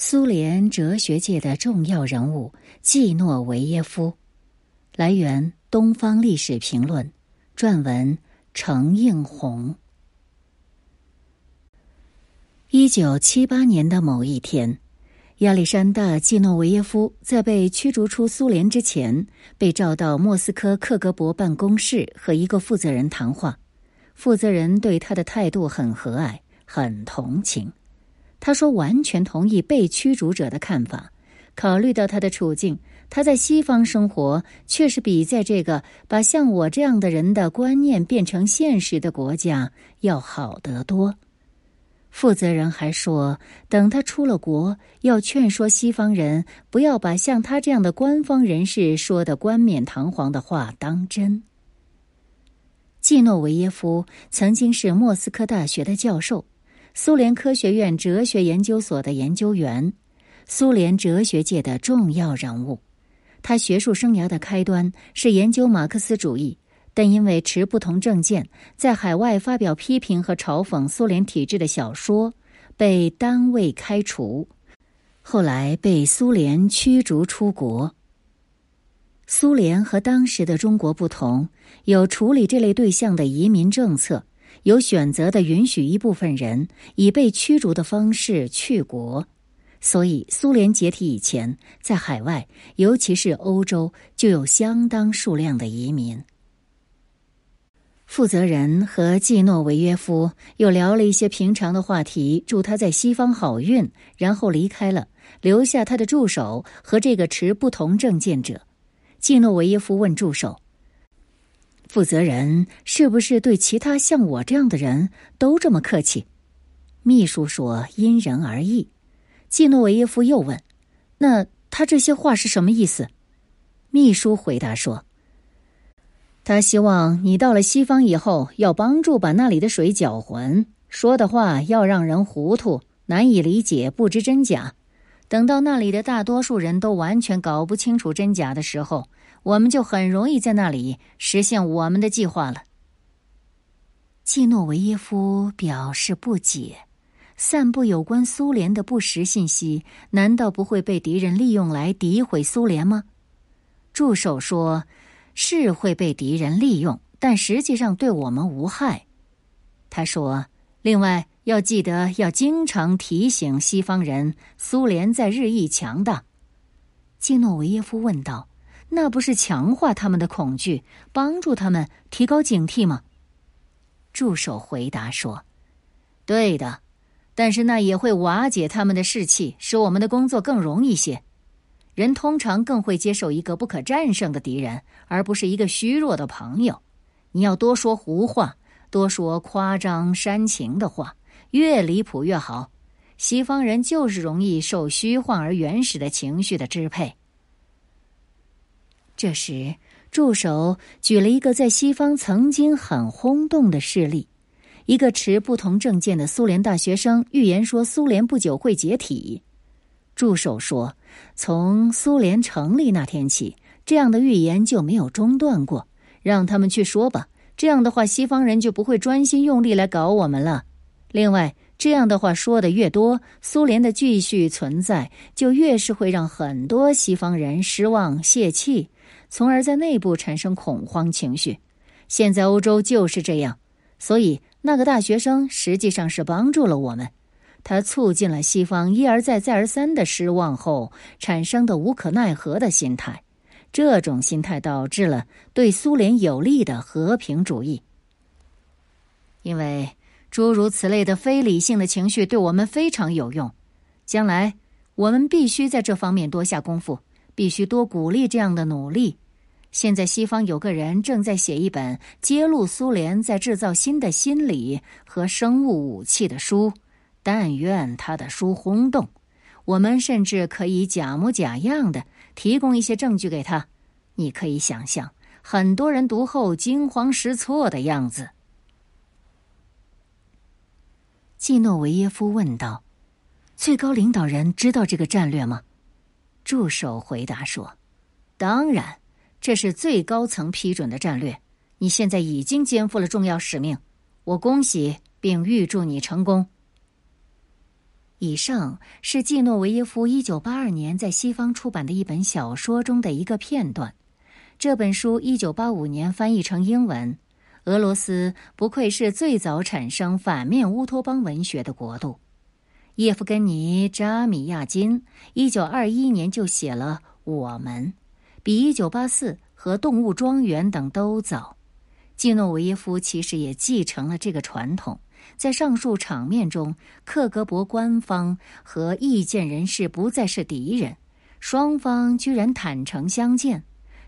苏联哲学界的重要人物季诺维耶夫，来源《东方历史评论》，撰文程映红。一九七八年的某一天，亚历山大·季诺维耶夫在被驱逐出苏联之前，被召到莫斯科克格勃办公室和一个负责人谈话。负责人对他的态度很和蔼，很同情。他说：“完全同意被驱逐者的看法。考虑到他的处境，他在西方生活确实比在这个把像我这样的人的观念变成现实的国家要好得多。”负责人还说：“等他出了国，要劝说西方人不要把像他这样的官方人士说的冠冕堂皇的话当真。”季诺维耶夫曾经是莫斯科大学的教授。苏联科学院哲学研究所的研究员，苏联哲学界的重要人物。他学术生涯的开端是研究马克思主义，但因为持不同政见，在海外发表批评和嘲讽苏联体制的小说，被单位开除，后来被苏联驱逐出国。苏联和当时的中国不同，有处理这类对象的移民政策。有选择的允许一部分人以被驱逐的方式去国，所以苏联解体以前，在海外，尤其是欧洲，就有相当数量的移民。负责人和季诺维约夫又聊了一些平常的话题，祝他在西方好运，然后离开了，留下他的助手和这个持不同政见者。季诺维耶夫问助手。负责人是不是对其他像我这样的人都这么客气？秘书说：“因人而异。”季诺维耶夫又问：“那他这些话是什么意思？”秘书回答说：“他希望你到了西方以后，要帮助把那里的水搅浑，说的话要让人糊涂、难以理解、不知真假。等到那里的大多数人都完全搞不清楚真假的时候。”我们就很容易在那里实现我们的计划了。季诺维耶夫表示不解：散布有关苏联的不实信息，难道不会被敌人利用来诋毁苏联吗？助手说：“是会被敌人利用，但实际上对我们无害。”他说：“另外要记得要经常提醒西方人，苏联在日益强大。”季诺维耶夫问道。那不是强化他们的恐惧，帮助他们提高警惕吗？助手回答说：“对的，但是那也会瓦解他们的士气，使我们的工作更容易些。人通常更会接受一个不可战胜的敌人，而不是一个虚弱的朋友。你要多说胡话，多说夸张煽情的话，越离谱越好。西方人就是容易受虚幻而原始的情绪的支配。”这时，助手举了一个在西方曾经很轰动的事例：一个持不同政见的苏联大学生预言说，苏联不久会解体。助手说，从苏联成立那天起，这样的预言就没有中断过。让他们去说吧，这样的话，西方人就不会专心用力来搞我们了。另外，这样的话说的越多，苏联的继续存在就越是会让很多西方人失望泄气。从而在内部产生恐慌情绪。现在欧洲就是这样，所以那个大学生实际上是帮助了我们。他促进了西方一而再、再而三的失望后产生的无可奈何的心态。这种心态导致了对苏联有利的和平主义。因为诸如此类的非理性的情绪对我们非常有用。将来我们必须在这方面多下功夫。必须多鼓励这样的努力。现在西方有个人正在写一本揭露苏联在制造新的心理和生物武器的书。但愿他的书轰动。我们甚至可以假模假样的提供一些证据给他。你可以想象很多人读后惊慌失措的样子。季诺维耶夫问道：“最高领导人知道这个战略吗？”助手回答说：“当然，这是最高层批准的战略。你现在已经肩负了重要使命，我恭喜并预祝你成功。”以上是季诺维耶夫一九八二年在西方出版的一本小说中的一个片段。这本书一九八五年翻译成英文。俄罗斯不愧是最早产生反面乌托邦文学的国度。叶夫根尼·扎米亚金一九二一年就写了《我们》，比一九八四和《动物庄园》等都早。季诺维耶夫其实也继承了这个传统。在上述场面中，克格勃官方和意见人士不再是敌人，双方居然坦诚相见。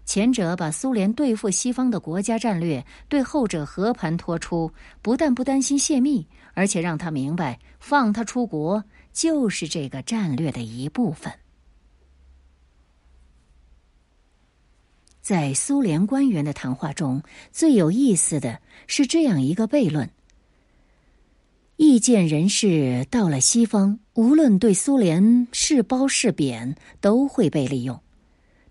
前者把苏联对付西方的国家战略对后者和盘托出，不但不担心泄密，而且让他明白放他出国就是这个战略的一部分。在苏联官员的谈话中，最有意思的是这样一个悖论。意见人士到了西方，无论对苏联是褒是贬，都会被利用。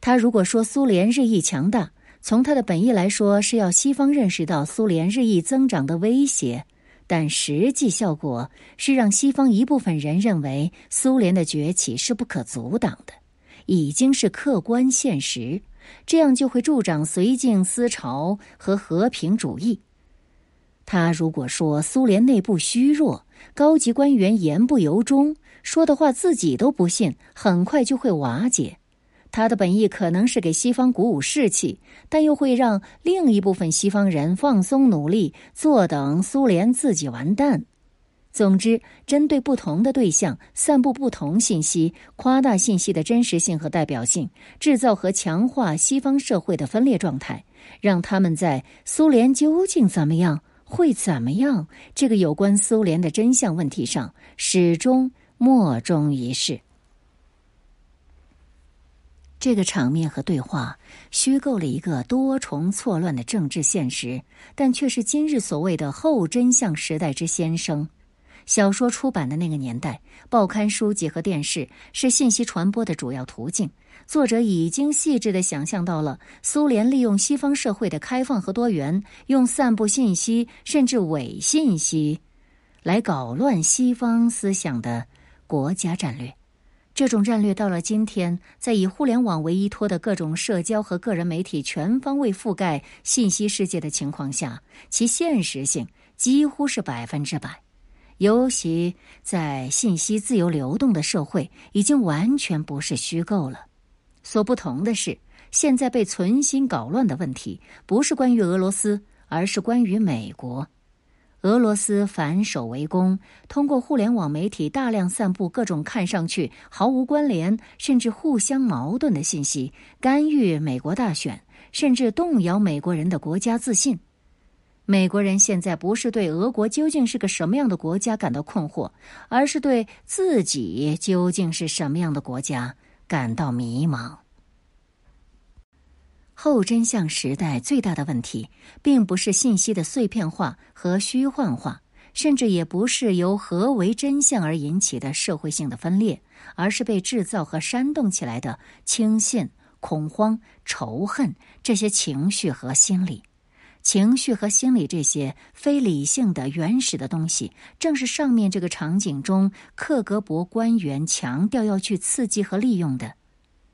他如果说苏联日益强大，从他的本意来说是要西方认识到苏联日益增长的威胁，但实际效果是让西方一部分人认为苏联的崛起是不可阻挡的，已经是客观现实。这样就会助长绥靖思潮和和平主义。他如果说苏联内部虚弱，高级官员言不由衷，说的话自己都不信，很快就会瓦解。他的本意可能是给西方鼓舞士气，但又会让另一部分西方人放松努力，坐等苏联自己完蛋。总之，针对不同的对象，散布不同信息，夸大信息的真实性和代表性，制造和强化西方社会的分裂状态，让他们在苏联究竟怎么样。会怎么样？这个有关苏联的真相问题上，始终莫衷一是。这个场面和对话虚构了一个多重错乱的政治现实，但却是今日所谓的后真相时代之先声。小说出版的那个年代，报刊、书籍和电视是信息传播的主要途径。作者已经细致的想象到了苏联利用西方社会的开放和多元，用散布信息甚至伪信息，来搞乱西方思想的国家战略。这种战略到了今天，在以互联网为依托的各种社交和个人媒体全方位覆盖信息世界的情况下，其现实性几乎是百分之百。尤其在信息自由流动的社会，已经完全不是虚构了。所不同的是，现在被存心搞乱的问题不是关于俄罗斯，而是关于美国。俄罗斯反守为攻，通过互联网媒体大量散布各种看上去毫无关联甚至互相矛盾的信息，干预美国大选，甚至动摇美国人的国家自信。美国人现在不是对俄国究竟是个什么样的国家感到困惑，而是对自己究竟是什么样的国家。感到迷茫。后真相时代最大的问题，并不是信息的碎片化和虚幻化，甚至也不是由何为真相而引起的社会性的分裂，而是被制造和煽动起来的轻信、恐慌、仇恨这些情绪和心理。情绪和心理这些非理性的原始的东西，正是上面这个场景中克格勃官员强调要去刺激和利用的。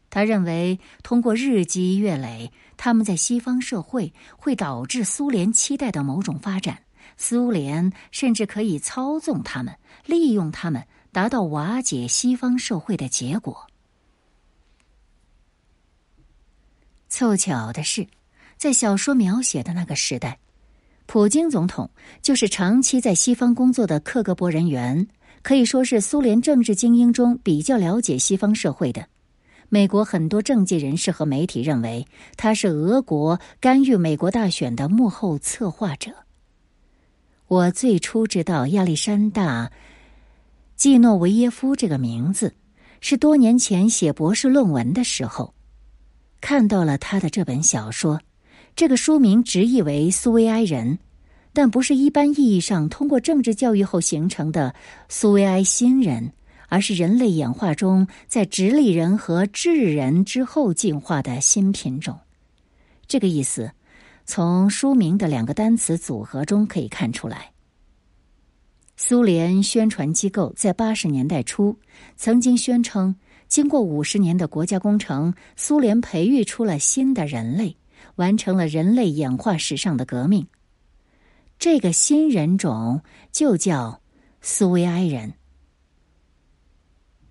他认为，通过日积月累，他们在西方社会会导致苏联期待的某种发展。苏联甚至可以操纵他们，利用他们，达到瓦解西方社会的结果。凑巧的是。在小说描写的那个时代，普京总统就是长期在西方工作的克格勃人员，可以说是苏联政治精英中比较了解西方社会的。美国很多政界人士和媒体认为他是俄国干预美国大选的幕后策划者。我最初知道亚历山大·季诺维耶夫这个名字，是多年前写博士论文的时候，看到了他的这本小说。这个书名直译为“苏维埃人”，但不是一般意义上通过政治教育后形成的苏维埃新人，而是人类演化中在直立人和智人之后进化的新品种。这个意思从书名的两个单词组合中可以看出来。苏联宣传机构在八十年代初曾经宣称，经过五十年的国家工程，苏联培育出了新的人类，完成了人类演化史上的革命。这个新人种就叫苏维埃人。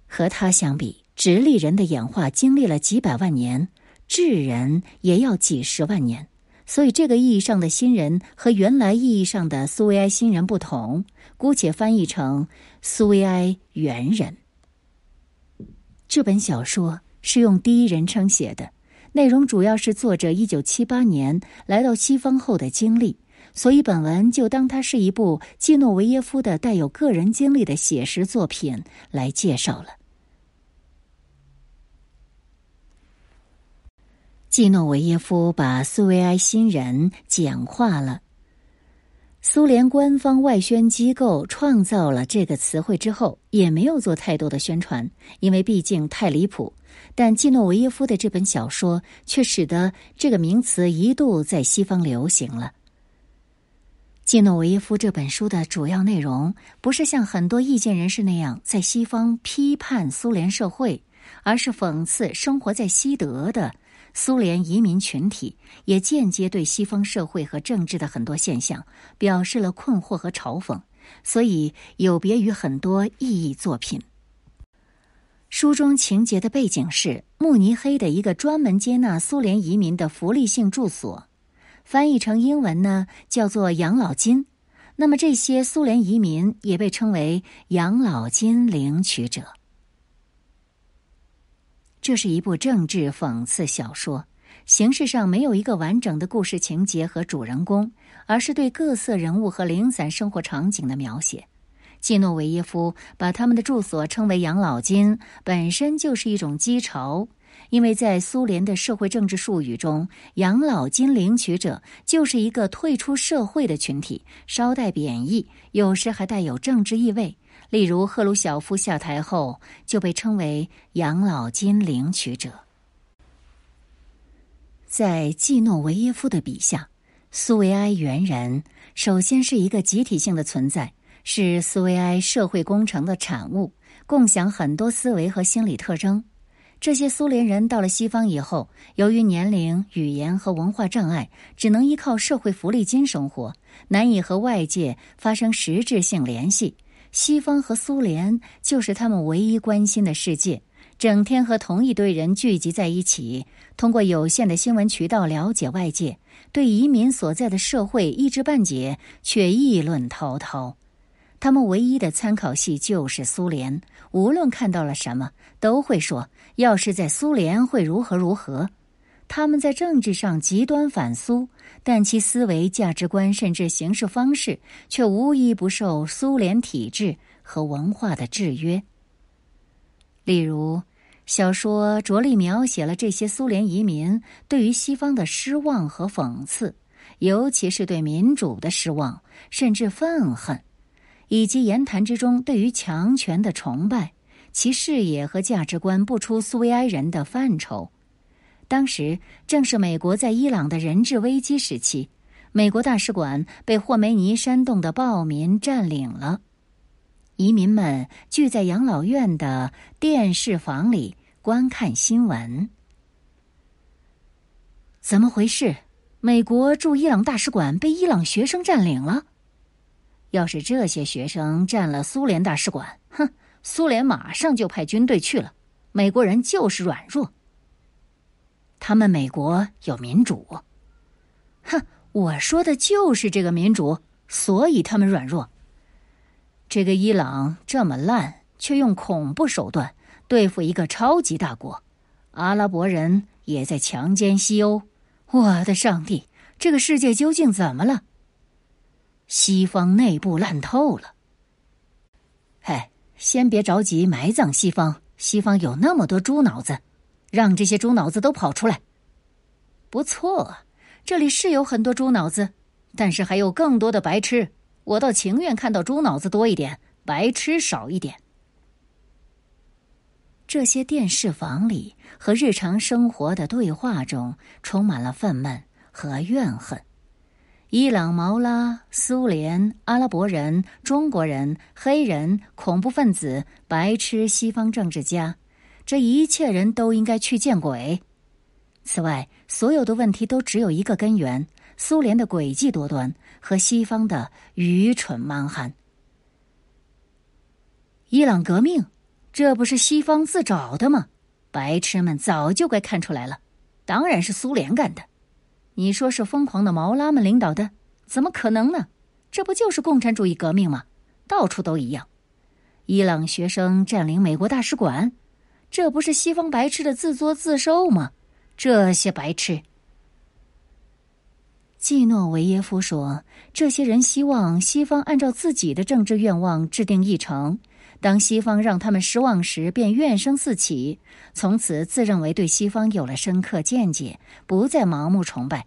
和他相比，直立人的演化经历了几百万年，智人也要几十万年。所以，这个意义上的新人和原来意义上的苏维埃新人不同，姑且翻译成苏维埃猿人。这本小说是用第一人称写的，内容主要是作者一九七八年来到西方后的经历，所以本文就当它是一部季诺维耶夫的带有个人经历的写实作品来介绍了。季诺维耶夫把苏维埃新人简化了。苏联官方外宣机构创造了这个词汇之后，也没有做太多的宣传，因为毕竟太离谱。但季诺维耶夫的这本小说却使得这个名词一度在西方流行了。季诺维耶夫这本书的主要内容不是像很多意见人士那样在西方批判苏联社会，而是讽刺生活在西德的。苏联移民群体也间接对西方社会和政治的很多现象表示了困惑和嘲讽，所以有别于很多意义作品。书中情节的背景是慕尼黑的一个专门接纳苏联移民的福利性住所，翻译成英文呢叫做养老金。那么这些苏联移民也被称为养老金领取者。这是一部政治讽刺小说，形式上没有一个完整的故事情节和主人公，而是对各色人物和零散生活场景的描写。季诺维耶夫把他们的住所称为养老金，本身就是一种讥嘲，因为在苏联的社会政治术语中，养老金领取者就是一个退出社会的群体，稍带贬义，有时还带有政治意味。例如，赫鲁晓夫下台后就被称为养老金领取者。在季诺维耶夫的笔下，苏维埃猿人首先是一个集体性的存在，是苏维埃社会工程的产物，共享很多思维和心理特征。这些苏联人到了西方以后，由于年龄、语言和文化障碍，只能依靠社会福利金生活，难以和外界发生实质性联系。西方和苏联就是他们唯一关心的世界，整天和同一堆人聚集在一起，通过有限的新闻渠道了解外界，对移民所在的社会一知半解，却议论滔滔。他们唯一的参考系就是苏联，无论看到了什么，都会说：“要是在苏联会如何如何。”他们在政治上极端反苏，但其思维、价值观甚至行事方式却无一不受苏联体制和文化的制约。例如，小说着力描写了这些苏联移民对于西方的失望和讽刺，尤其是对民主的失望，甚至愤恨，以及言谈之中对于强权的崇拜。其视野和价值观不出苏维埃人的范畴。当时正是美国在伊朗的人质危机时期，美国大使馆被霍梅尼煽动的暴民占领了，移民们聚在养老院的电视房里观看新闻。怎么回事？美国驻伊朗大使馆被伊朗学生占领了？要是这些学生占了苏联大使馆，哼，苏联马上就派军队去了。美国人就是软弱。他们美国有民主，哼！我说的就是这个民主，所以他们软弱。这个伊朗这么烂，却用恐怖手段对付一个超级大国，阿拉伯人也在强奸西欧。我的上帝，这个世界究竟怎么了？西方内部烂透了。哎，先别着急埋葬西方，西方有那么多猪脑子。让这些猪脑子都跑出来。不错，这里是有很多猪脑子，但是还有更多的白痴。我倒情愿看到猪脑子多一点，白痴少一点。这些电视房里和日常生活的对话中，充满了愤懑和怨恨。伊朗、毛拉、苏联、阿拉伯人、中国人、黑人、恐怖分子、白痴、西方政治家，这一切人都应该去见鬼。此外，所有的问题都只有一个根源：苏联的诡计多端和西方的愚蠢蛮横。伊朗革命，这不是西方自找的吗？白痴们早就该看出来了，当然是苏联干的。你说是疯狂的毛拉们领导的？怎么可能呢？这不就是共产主义革命吗？到处都一样。伊朗学生占领美国大使馆，这不是西方白痴的自作自受吗？这些白痴。季诺维耶夫说：“这些人希望西方按照自己的政治愿望制定议程。当西方让他们失望时，便怨声四起，从此自认为对西方有了深刻见解，不再盲目崇拜。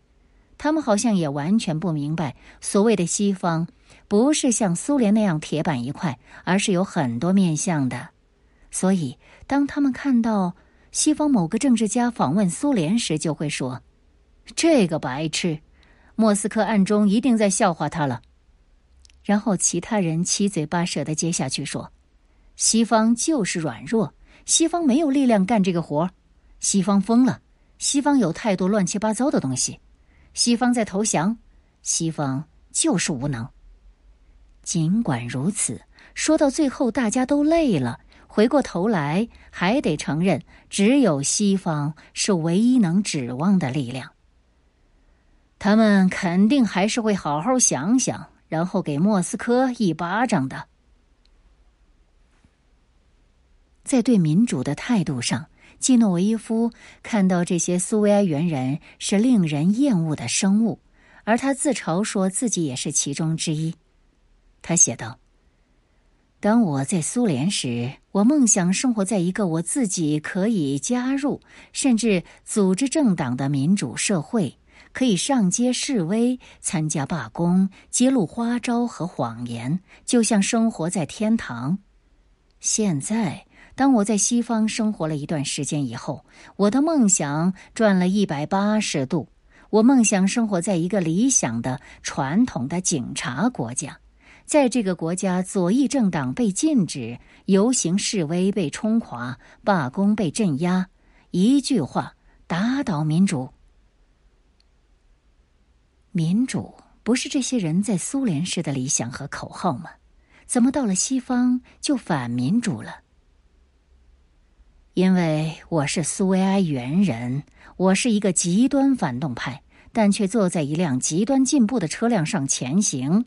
他们好像也完全不明白，所谓的西方不是像苏联那样铁板一块，而是有很多面相的。所以，当他们看到西方某个政治家访问苏联时，就会说：‘这个白痴。’”莫斯科暗中一定在笑话他了，然后其他人七嘴八舌的接下去说：“西方就是软弱，西方没有力量干这个活西方疯了，西方有太多乱七八糟的东西，西方在投降，西方就是无能。”尽管如此，说到最后，大家都累了，回过头来还得承认，只有西方是唯一能指望的力量。他们肯定还是会好好想想，然后给莫斯科一巴掌的。在对民主的态度上，季诺维耶夫看到这些苏维埃猿人是令人厌恶的生物，而他自嘲说自己也是其中之一。他写道：“当我在苏联时，我梦想生活在一个我自己可以加入甚至组织政党的民主社会。”可以上街示威、参加罢工、揭露花招和谎言，就像生活在天堂。现在，当我在西方生活了一段时间以后，我的梦想转了一百八十度。我梦想生活在一个理想的、传统的警察国家，在这个国家，左翼政党被禁止，游行示威被冲垮，罢工被镇压。一句话，打倒民主。民主不是这些人在苏联时的理想和口号吗？怎么到了西方就反民主了？因为我是苏维埃猿人，我是一个极端反动派，但却坐在一辆极端进步的车辆上前行。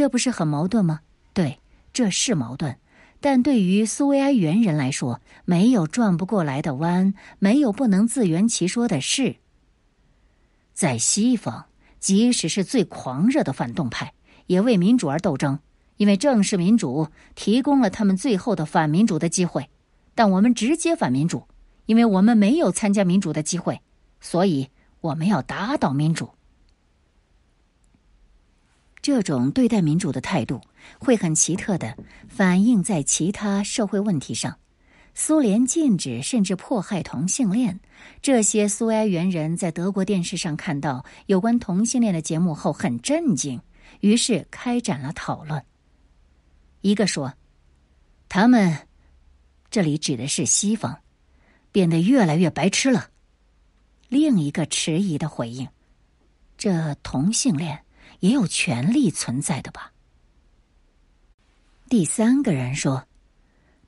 这不是很矛盾吗？对，这是矛盾。但对于苏维埃原人来说，没有转不过来的弯，没有不能自圆其说的事。在西方，即使是最狂热的反动派，也为民主而斗争，因为正是民主提供了他们最后的反民主的机会。但我们直接反民主，因为我们没有参加民主的机会，所以我们要打倒民主。这种对待民主的态度，会很奇特的反映在其他社会问题上。苏联禁止甚至迫害同性恋，这些苏埃原人在德国电视上看到有关同性恋的节目后很震惊，于是开展了讨论。一个说：“他们，这里指的是西方，变得越来越白痴了。”另一个迟疑的回应：“这同性恋也有权利存在的吧？”第三个人说。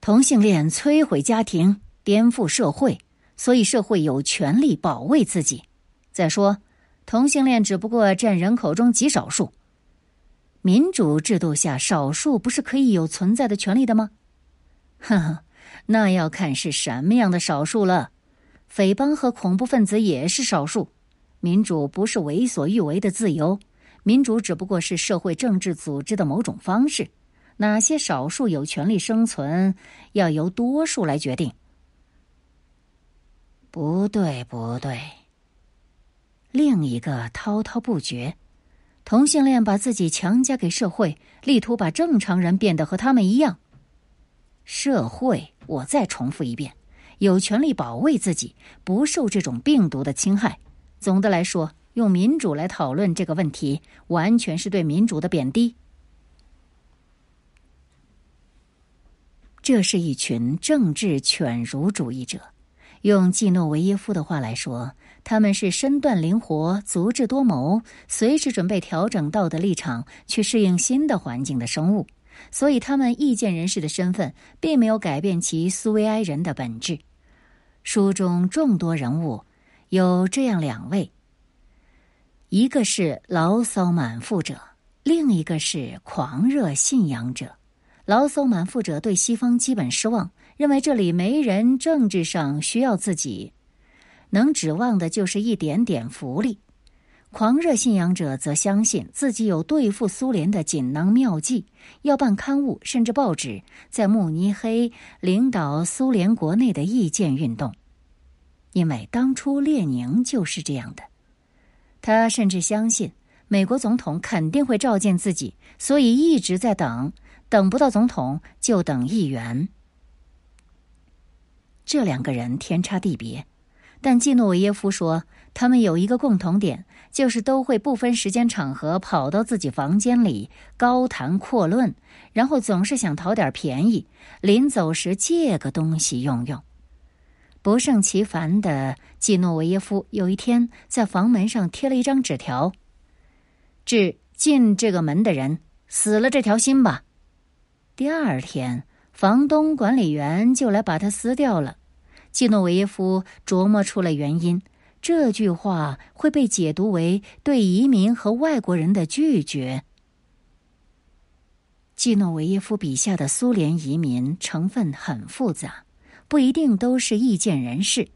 同性恋摧毁家庭，颠覆社会，所以社会有权利保卫自己。再说，同性恋只不过占人口中极少数。民主制度下，少数不是可以有存在的权利的吗？呵呵，那要看是什么样的少数了。匪帮和恐怖分子也是少数。民主不是为所欲为的自由，民主只不过是社会政治组织的某种方式。哪些少数有权利生存，要由多数来决定？不对，不对。另一个滔滔不绝：同性恋把自己强加给社会，力图把正常人变得和他们一样。社会，我再重复一遍，有权利保卫自己，不受这种病毒的侵害。总的来说，用民主来讨论这个问题，完全是对民主的贬低。这是一群政治犬儒主义者。用季诺维耶夫的话来说，他们是身段灵活、足智多谋、随时准备调整道德立场去适应新的环境的生物。所以，他们意见人士的身份并没有改变其苏维埃人的本质。书中众多人物有这样两位：一个是牢骚满腹者，另一个是狂热信仰者。牢骚满腹者对西方基本失望。认为这里没人政治上需要自己，能指望的就是一点点福利。狂热信仰者则相信自己有对付苏联的锦囊妙计，要办刊物甚至报纸，在慕尼黑领导苏联国内的意见运动。因为当初列宁就是这样的，他甚至相信美国总统肯定会召见自己，所以一直在等，等不到总统就等议员。这两个人天差地别，但季诺维耶夫说，他们有一个共同点，就是都会不分时间场合跑到自己房间里高谈阔论，然后总是想讨点便宜，临走时借个东西用用。不胜其烦的季诺维耶夫有一天在房门上贴了一张纸条：“致进这个门的人，死了这条心吧。”第二天。房东管理员就来把它撕掉了。季诺维耶夫琢磨出了原因，这句话会被解读为对移民和外国人的拒绝。季诺维耶夫笔下的苏联移民成分很复杂，不一定都是意见人士，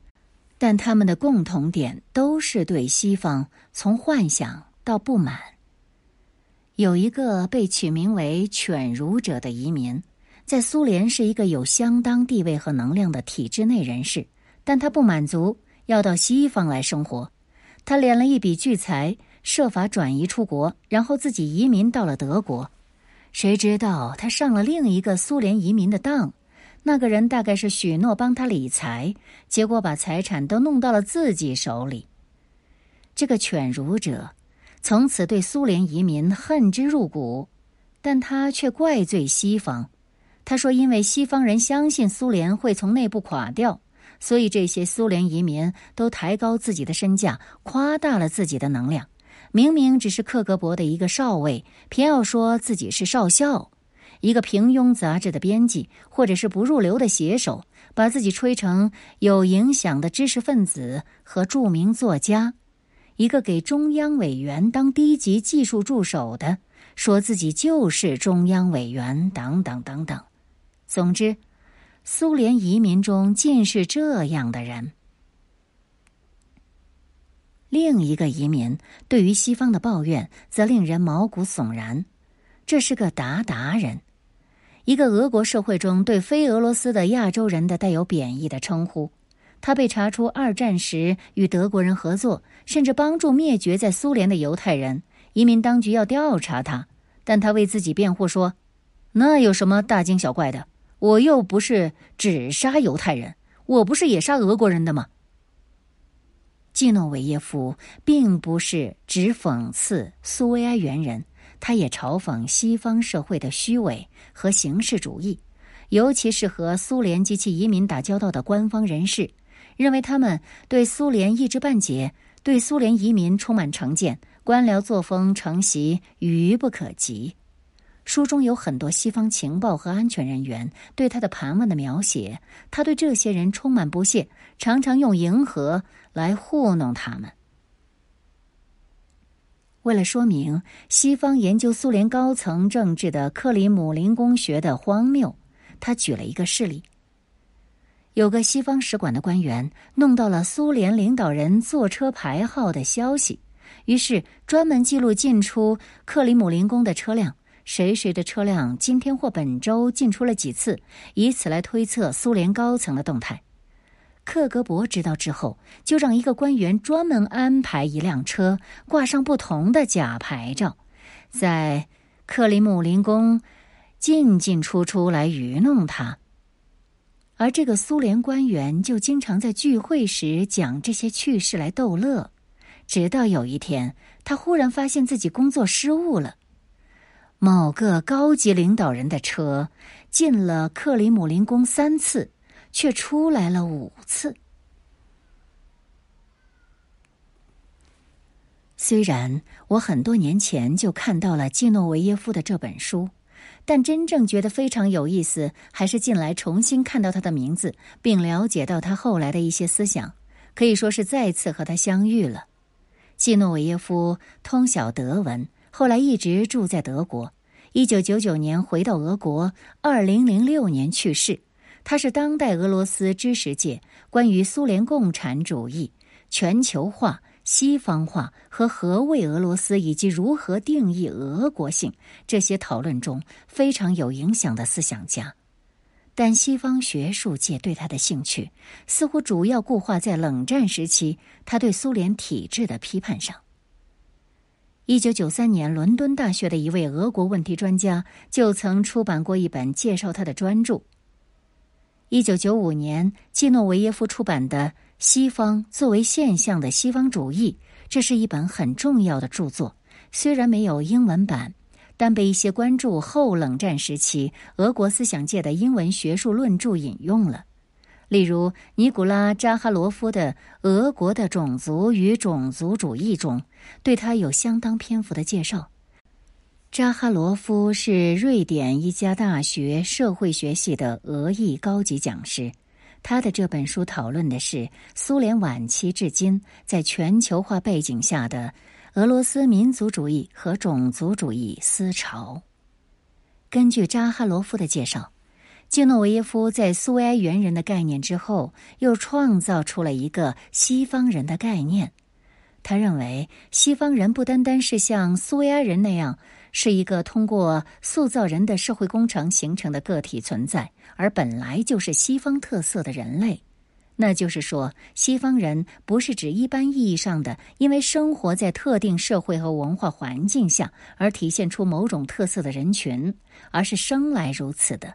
但他们的共同点都是对西方从幻想到不满。有一个被取名为“犬儒者”的移民。在苏联是一个有相当地位和能量的体制内人士，但他不满足，要到西方来生活。他敛了一笔巨财，设法转移出国，然后自己移民到了德国。谁知道他上了另一个苏联移民的当，那个人大概是许诺帮他理财，结果把财产都弄到了自己手里。这个犬儒者从此对苏联移民恨之入骨，但他却怪罪西方。他说：“因为西方人相信苏联会从内部垮掉，所以这些苏联移民都抬高自己的身价，夸大了自己的能量。明明只是克格勃的一个少尉，偏要说自己是少校；一个平庸杂志的编辑，或者是不入流的写手，把自己吹成有影响的知识分子和著名作家；一个给中央委员当低级技术助手的，说自己就是中央委员，等等等等。”总之，苏联移民中尽是这样的人。另一个移民对于西方的抱怨则令人毛骨悚然。这是个鞑靼人，一个俄国社会中对非俄罗斯的亚洲人的带有贬义的称呼。他被查出二战时与德国人合作，甚至帮助灭绝在苏联的犹太人。移民当局要调查他，但他为自己辩护说：“那有什么大惊小怪的？”我又不是只杀犹太人，我不是也杀俄国人的吗？季诺维耶夫并不是只讽刺苏维埃猿人，他也嘲讽西方社会的虚伪和形式主义，尤其是和苏联及其移民打交道的官方人士，认为他们对苏联一知半解，对苏联移民充满成见，官僚作风承袭愚不可及。书中有很多西方情报和安全人员对他的盘问的描写，他对这些人充满不屑，常常用迎合来糊弄他们。为了说明西方研究苏联高层政治的克里姆林宫学的荒谬，他举了一个事例：有个西方使馆的官员弄到了苏联领导人坐车牌号的消息，于是专门记录进出克里姆林宫的车辆。谁谁的车辆今天或本周进出了几次，以此来推测苏联高层的动态。克格勃知道之后，就让一个官员专门安排一辆车，挂上不同的假牌照，在克里姆林宫进进出出来愚弄他。而这个苏联官员就经常在聚会时讲这些趣事来逗乐。直到有一天，他忽然发现自己工作失误了。某个高级领导人的车进了克里姆林宫三次，却出来了五次。虽然我很多年前就看到了季诺维耶夫的这本书，但真正觉得非常有意思，还是近来重新看到他的名字，并了解到他后来的一些思想，可以说是再次和他相遇了。季诺维耶夫通晓德文，后来一直住在德国。一九九九年回到俄国，二零零六年去世。他是当代俄罗斯知识界关于苏联共产主义、全球化。西方化和何谓俄罗斯，以及如何定义俄国性这些讨论中非常有影响的思想家，但西方学术界对他的兴趣似乎主要固化在冷战时期他对苏联体制的批判上。一九九三年，伦敦大学的一位俄国问题专家就曾出版过一本介绍他的专著。一九九五年，季诺维耶夫出版的。西方作为现象的西方主义，这是一本很重要的著作。虽然没有英文版，但被一些关注后冷战时期俄国思想界的英文学术论著引用了。例如，尼古拉扎哈罗夫的《俄国的种族与种族主义》中，对他有相当篇幅的介绍。扎哈罗夫是瑞典一家大学社会学系的俄裔高级讲师。他的这本书讨论的是苏联晚期至今在全球化背景下的俄罗斯民族主义和种族主义思潮。根据扎哈罗夫的介绍，季诺维耶夫在苏维埃猿人的概念之后，又创造出了一个西方人的概念。他认为，西方人不单单是像苏维埃人那样。是一个通过塑造人的社会工程形成的个体存在，而本来就是西方特色的人类。那就是说，西方人不是指一般意义上的因为生活在特定社会和文化环境下而体现出某种特色的人群，而是生来如此的。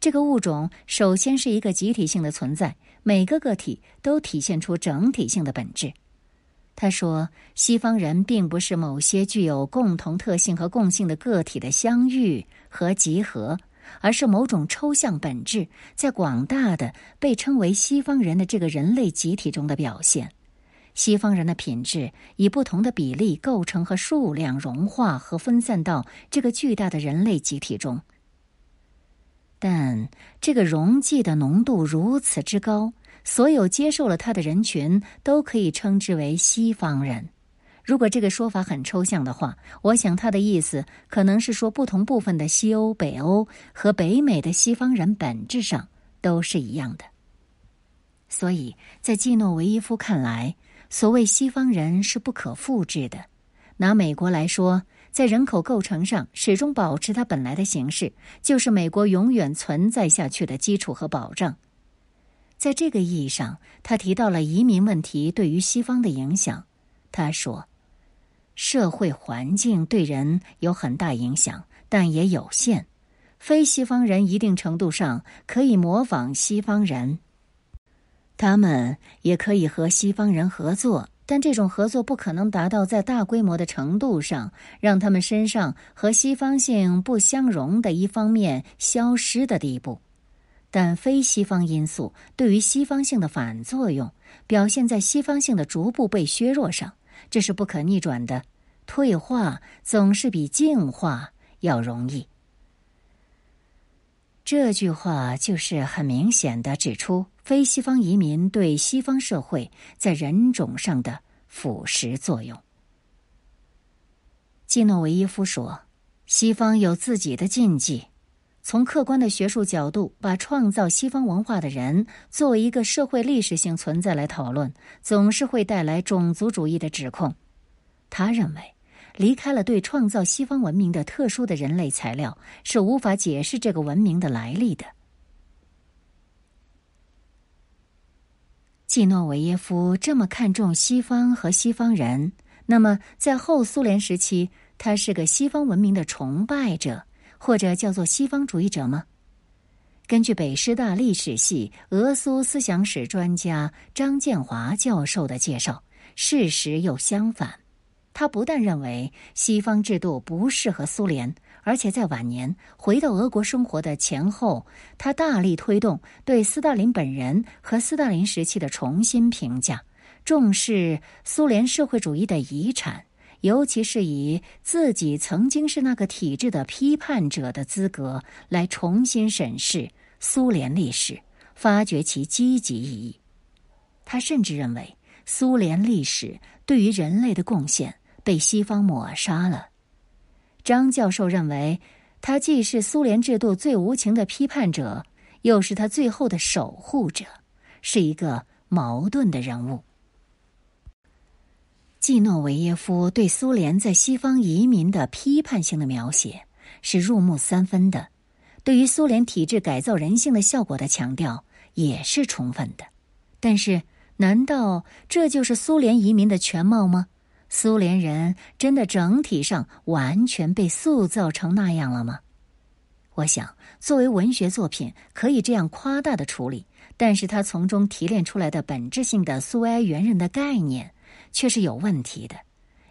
这个物种首先是一个集体性的存在，每个个体都体现出整体性的本质。他说：“西方人并不是某些具有共同特性和共性的个体的相遇和集合，而是某种抽象本质在广大的被称为西方人的这个人类集体中的表现。西方人的品质以不同的比例构成和数量融化和分散到这个巨大的人类集体中，但这个溶剂的浓度如此之高。”所有接受了他的人群都可以称之为西方人。如果这个说法很抽象的话，我想他的意思可能是说，不同部分的西欧、北欧和北美的西方人本质上都是一样的。所以在季诺维耶夫看来，所谓西方人是不可复制的。拿美国来说，在人口构成上始终保持它本来的形式，就是美国永远存在下去的基础和保障。在这个意义上，他提到了移民问题对于西方的影响。他说：“社会环境对人有很大影响，但也有限。非西方人一定程度上可以模仿西方人，他们也可以和西方人合作，但这种合作不可能达到在大规模的程度上让他们身上和西方性不相容的一方面消失的地步。”但非西方因素对于西方性的反作用，表现在西方性的逐步被削弱上，这是不可逆转的。退化总是比进化要容易。这句话就是很明显的指出非西方移民对西方社会在人种上的腐蚀作用。基诺维耶夫说：“西方有自己的禁忌。”从客观的学术角度，把创造西方文化的人作为一个社会历史性存在来讨论，总是会带来种族主义的指控。他认为，离开了对创造西方文明的特殊的人类材料，是无法解释这个文明的来历的。季诺维耶夫这么看重西方和西方人，那么在后苏联时期，他是个西方文明的崇拜者。或者叫做西方主义者吗？根据北师大历史系俄苏思想史专家张建华教授的介绍，事实又相反。他不但认为西方制度不适合苏联，而且在晚年回到俄国生活的前后，他大力推动对斯大林本人和斯大林时期的重新评价，重视苏联社会主义的遗产，尤其是以自己曾经是那个体制的批判者的资格来重新审视苏联历史，发掘其积极意义。他甚至认为，苏联历史对于人类的贡献。被西方抹杀了。张教授认为，他既是苏联制度最无情的批判者，又是他最后的守护者，是一个矛盾的人物。季诺维耶夫对苏联在西方移民的批判性的描写是入木三分的，对于苏联体制改造人性的效果的强调也是充分的。但是，难道这就是苏联移民的全貌吗？苏联人真的整体上完全被塑造成那样了吗？我想，作为文学作品可以这样夸大的处理，但是它从中提炼出来的本质性的苏维埃原人的概念却是有问题的，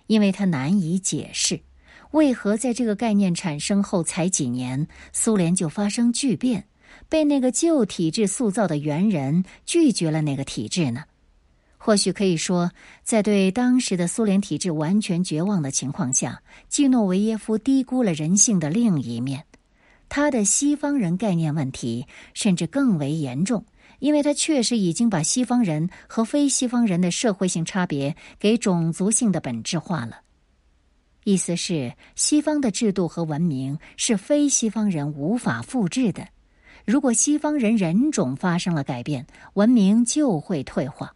因为它难以解释为何在这个概念产生后才几年，苏联就发生巨变，被那个旧体制塑造的猿人拒绝了那个体制呢？或许可以说，在对当时的苏联体制完全绝望的情况下，季诺维耶夫低估了人性的另一面。他的西方人概念问题甚至更为严重，因为他确实已经把西方人和非西方人的社会性差别给种族性的本质化了。意思是，西方的制度和文明是非西方人无法复制的。如果西方人人种发生了改变，文明就会退化。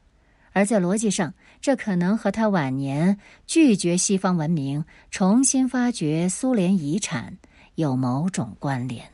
而在逻辑上，这可能和他晚年拒绝西方文明、重新发掘苏联遗产有某种关联。